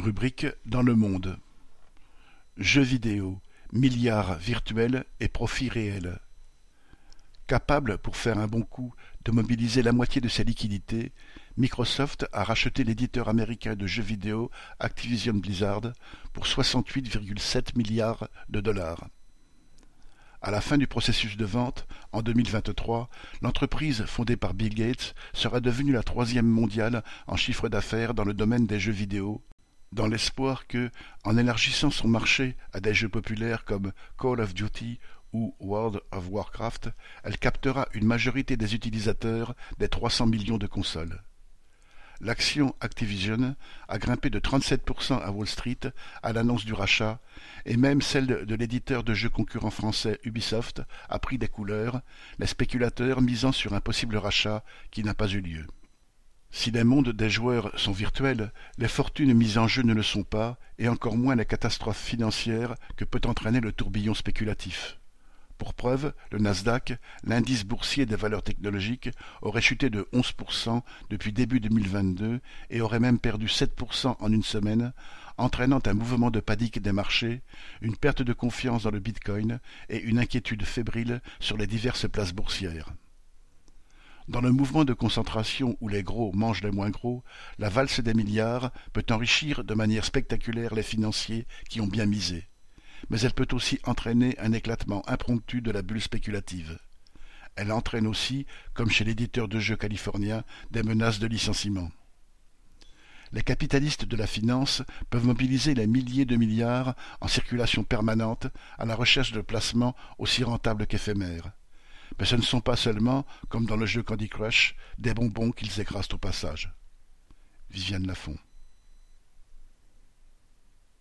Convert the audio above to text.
Rubrique dans le monde. Jeux vidéo, milliards virtuels et profits réels. Capable, pour faire un bon coup, de mobiliser la moitié de ses liquidités, Microsoft a racheté l'éditeur américain de jeux vidéo Activision Blizzard pour 68,7 milliards de dollars. À la fin du processus de vente, en 2023, l'entreprise fondée par Bill Gates sera devenue la troisième mondiale en chiffre d'affaires dans le domaine des jeux vidéo, dans l'espoir que, en élargissant son marché à des jeux populaires comme Call of Duty ou World of Warcraft, elle captera une majorité des utilisateurs des 300 millions de consoles. L'action Activision a grimpé de 37% à Wall Street à l'annonce du rachat, et même celle de l'éditeur de jeux concurrent français Ubisoft a pris des couleurs, les spéculateurs misant sur un possible rachat qui n'a pas eu lieu. Si les mondes des joueurs sont virtuels, les fortunes mises en jeu ne le sont pas, et encore moins les catastrophes financières que peut entraîner le tourbillon spéculatif. Pour preuve, le Nasdaq, l'indice boursier des valeurs technologiques, aurait chuté de 11% depuis début 2022 et aurait même perdu 7% en une semaine, entraînant un mouvement de panique des marchés, une perte de confiance dans le Bitcoin et une inquiétude fébrile sur les diverses places boursières. Dans le mouvement de concentration où les gros mangent les moins gros, la valse des milliards peut enrichir de manière spectaculaire les financiers qui ont bien misé mais elle peut aussi entraîner un éclatement impromptu de la bulle spéculative. Elle entraîne aussi, comme chez l'éditeur de jeux californien, des menaces de licenciement. Les capitalistes de la finance peuvent mobiliser les milliers de milliards en circulation permanente à la recherche de placements aussi rentables qu'éphémères. Mais ce ne sont pas seulement, comme dans le jeu Candy Crush, des bonbons qu'ils écrasent au passage. Viviane Lafont.